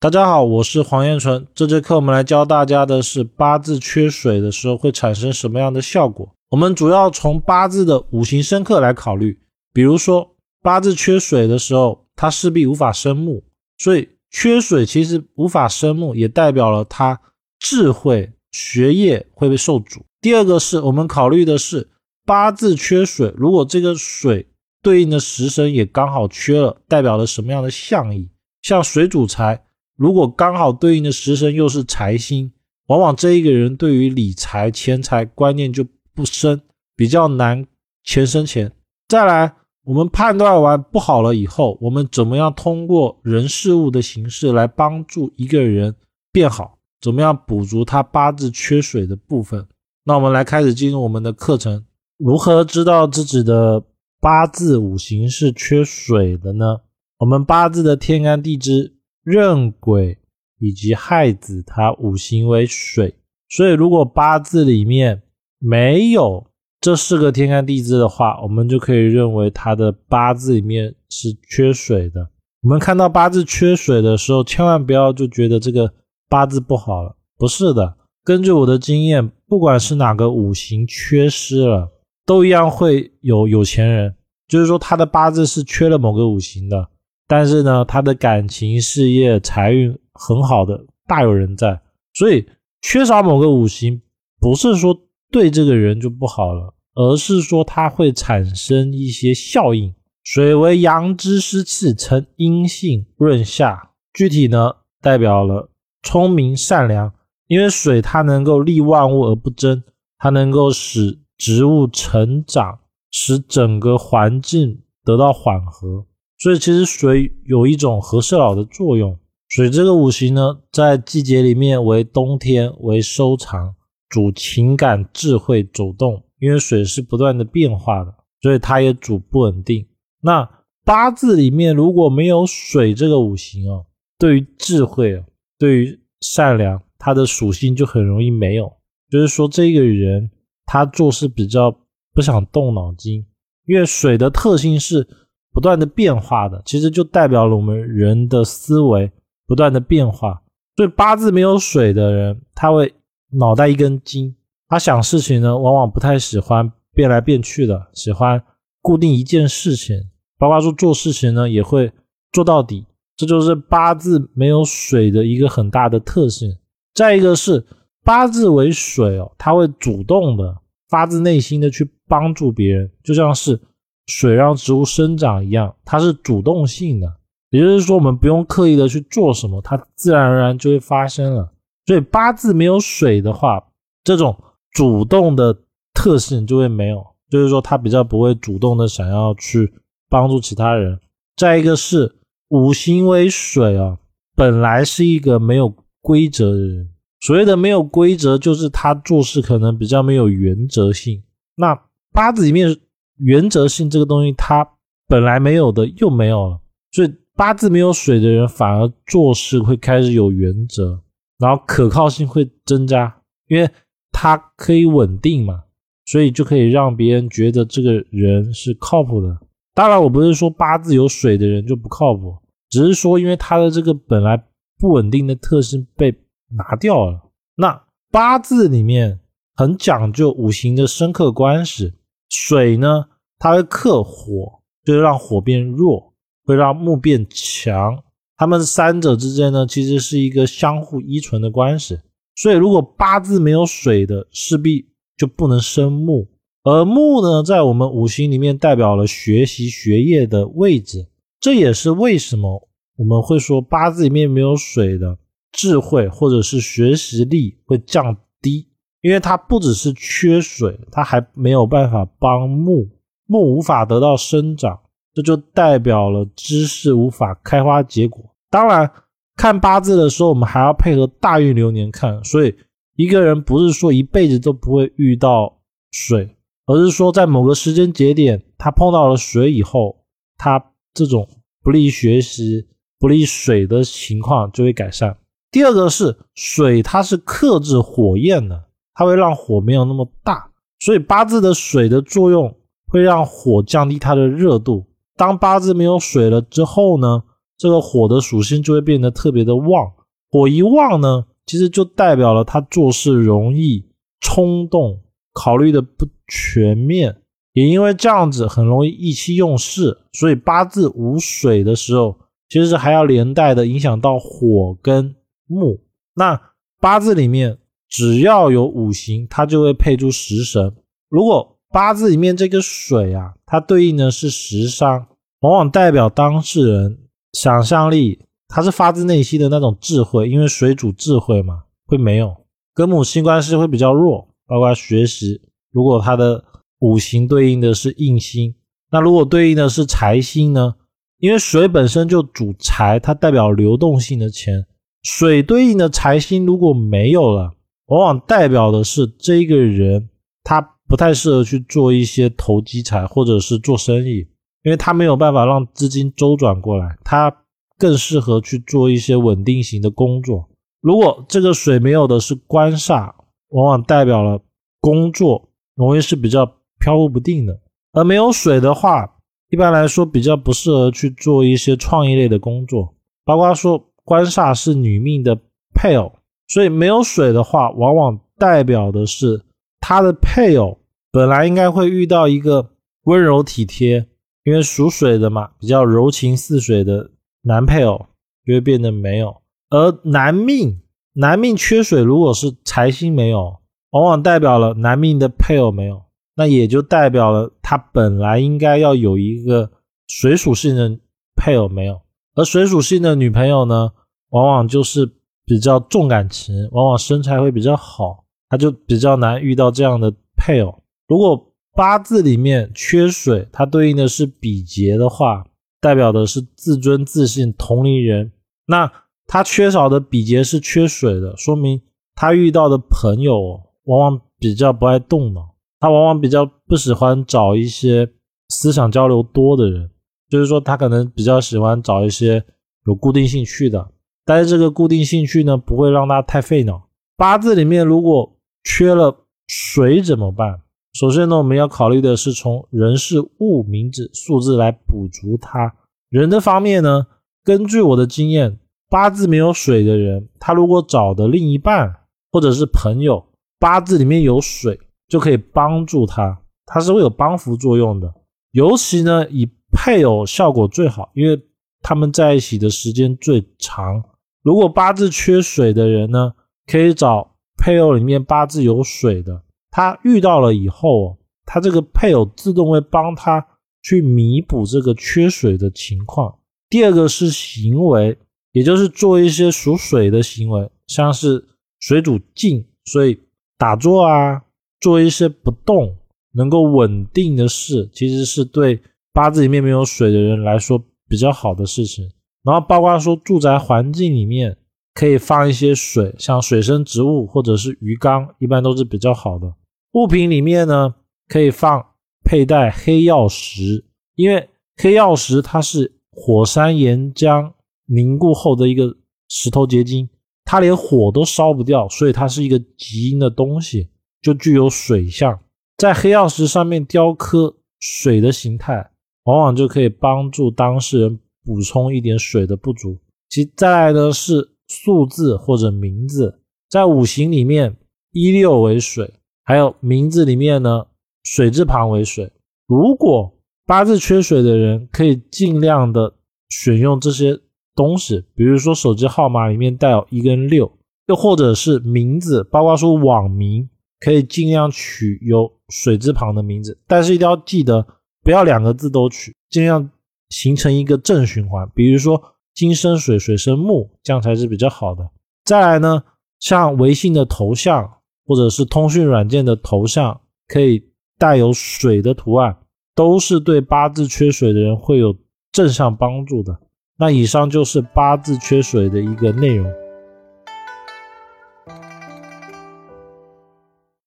大家好，我是黄彦纯。这节课我们来教大家的是八字缺水的时候会产生什么样的效果。我们主要从八字的五行生克来考虑。比如说八字缺水的时候，它势必无法生木，所以缺水其实无法生木，也代表了他智慧、学业会被受阻。第二个是我们考虑的是八字缺水，如果这个水对应的食神也刚好缺了，代表了什么样的象意？像水主财。如果刚好对应的食神又是财星，往往这一个人对于理财、钱财观念就不深，比较难钱生钱。再来，我们判断完不好了以后，我们怎么样通过人事物的形式来帮助一个人变好？怎么样补足他八字缺水的部分？那我们来开始进入我们的课程。如何知道自己的八字五行是缺水的呢？我们八字的天干地支。壬癸以及亥子，它五行为水，所以如果八字里面没有这四个天干地支的话，我们就可以认为他的八字里面是缺水的。我们看到八字缺水的时候，千万不要就觉得这个八字不好了，不是的。根据我的经验，不管是哪个五行缺失了，都一样会有有钱人，就是说他的八字是缺了某个五行的。但是呢，他的感情、事业、财运很好的，大有人在。所以缺少某个五行，不是说对这个人就不好了，而是说它会产生一些效应。水为阳之湿气，成阴性润下，具体呢代表了聪明善良。因为水它能够利万物而不争，它能够使植物成长，使整个环境得到缓和。所以其实水有一种和事佬的作用。水这个五行呢，在季节里面为冬天为收藏，主情感、智慧、走动。因为水是不断的变化的，所以它也主不稳定。那八字里面如果没有水这个五行哦，对于智慧，对于善良，它的属性就很容易没有。就是说这个人他做事比较不想动脑筋，因为水的特性是。不断的变化的，其实就代表了我们人的思维不断的变化。所以八字没有水的人，他会脑袋一根筋，他想事情呢，往往不太喜欢变来变去的，喜欢固定一件事情。包括说做事情呢，也会做到底。这就是八字没有水的一个很大的特性。再一个是八字为水哦，他会主动的、发自内心的去帮助别人，就像是。水让植物生长一样，它是主动性的，也就是说，我们不用刻意的去做什么，它自然而然就会发生了。所以八字没有水的话，这种主动的特性就会没有，就是说，他比较不会主动的想要去帮助其他人。再一个是五行为水啊，本来是一个没有规则的人，所谓的没有规则，就是他做事可能比较没有原则性。那八字里面。原则性这个东西，它本来没有的又没有了，所以八字没有水的人反而做事会开始有原则，然后可靠性会增加，因为他可以稳定嘛，所以就可以让别人觉得这个人是靠谱的。当然，我不是说八字有水的人就不靠谱，只是说因为他的这个本来不稳定的特性被拿掉了。那八字里面很讲究五行的生克关系。水呢，它会克火，就是让火变弱，会让木变强。它们三者之间呢，其实是一个相互依存的关系。所以，如果八字没有水的，势必就不能生木。而木呢，在我们五行里面代表了学习学业的位置。这也是为什么我们会说八字里面没有水的智慧或者是学习力会降低。因为它不只是缺水，它还没有办法帮木，木无法得到生长，这就代表了知识无法开花结果。当然，看八字的时候，我们还要配合大运流年看。所以，一个人不是说一辈子都不会遇到水，而是说在某个时间节点，他碰到了水以后，他这种不利于学习、不利于水的情况就会改善。第二个是水，它是克制火焰的。它会让火没有那么大，所以八字的水的作用会让火降低它的热度。当八字没有水了之后呢，这个火的属性就会变得特别的旺。火一旺呢，其实就代表了他做事容易冲动，考虑的不全面，也因为这样子很容易意气用事。所以八字无水的时候，其实还要连带的影响到火跟木。那八字里面只要有五行，它就会配出食神。如果八字里面这个水啊，它对应的是食伤，往往代表当事人想象力，它是发自内心的那种智慧，因为水主智慧嘛，会没有跟母星关系会比较弱，包括学习。如果它的五行对应的是印星，那如果对应的是财星呢？因为水本身就主财，它代表流动性的钱。水对应的财星如果没有了，往往代表的是这个人他。不太适合去做一些投机财或者是做生意，因为他没有办法让资金周转过来，他更适合去做一些稳定型的工作。如果这个水没有的是官煞，往往代表了工作容易是比较飘忽不定的。而没有水的话，一般来说比较不适合去做一些创意类的工作，包括说官煞是女命的配偶，所以没有水的话，往往代表的是。他的配偶本来应该会遇到一个温柔体贴，因为属水的嘛，比较柔情似水的男配偶，就会变得没有。而男命，男命缺水，如果是财星没有，往往代表了男命的配偶没有，那也就代表了他本来应该要有一个水属性的配偶没有。而水属性的女朋友呢，往往就是比较重感情，往往身材会比较好。他就比较难遇到这样的配偶。如果八字里面缺水，它对应的是比劫的话，代表的是自尊自信、同龄人。那他缺少的比劫是缺水的，说明他遇到的朋友往往比较不爱动脑，他往往比较不喜欢找一些思想交流多的人，就是说他可能比较喜欢找一些有固定兴趣的，但是这个固定兴趣呢，不会让他太费脑。八字里面如果缺了水怎么办？首先呢，我们要考虑的是从人事物名字数字来补足它。人的方面呢，根据我的经验，八字没有水的人，他如果找的另一半或者是朋友，八字里面有水，就可以帮助他，他是会有帮扶作用的。尤其呢，以配偶效果最好，因为他们在一起的时间最长。如果八字缺水的人呢，可以找。配偶里面八字有水的，他遇到了以后，他这个配偶自动会帮他去弥补这个缺水的情况。第二个是行为，也就是做一些属水的行为，像是水主静，所以打坐啊，做一些不动、能够稳定的事，其实是对八字里面没有水的人来说比较好的事情。然后包括说住宅环境里面。可以放一些水，像水生植物或者是鱼缸，一般都是比较好的物品。里面呢，可以放佩戴黑曜石，因为黑曜石它是火山岩浆凝固后的一个石头结晶，它连火都烧不掉，所以它是一个极阴的东西，就具有水相。在黑曜石上面雕刻水的形态，往往就可以帮助当事人补充一点水的不足。其再来呢是。数字或者名字，在五行里面，一六为水，还有名字里面呢，水字旁为水。如果八字缺水的人，可以尽量的选用这些东西，比如说手机号码里面带有一跟六，又或者是名字，包括说网名，可以尽量取有水字旁的名字，但是一定要记得不要两个字都取，尽量形成一个正循环，比如说。金生水，水生木，这样才是比较好的。再来呢，像微信的头像或者是通讯软件的头像，可以带有水的图案，都是对八字缺水的人会有正向帮助的。那以上就是八字缺水的一个内容。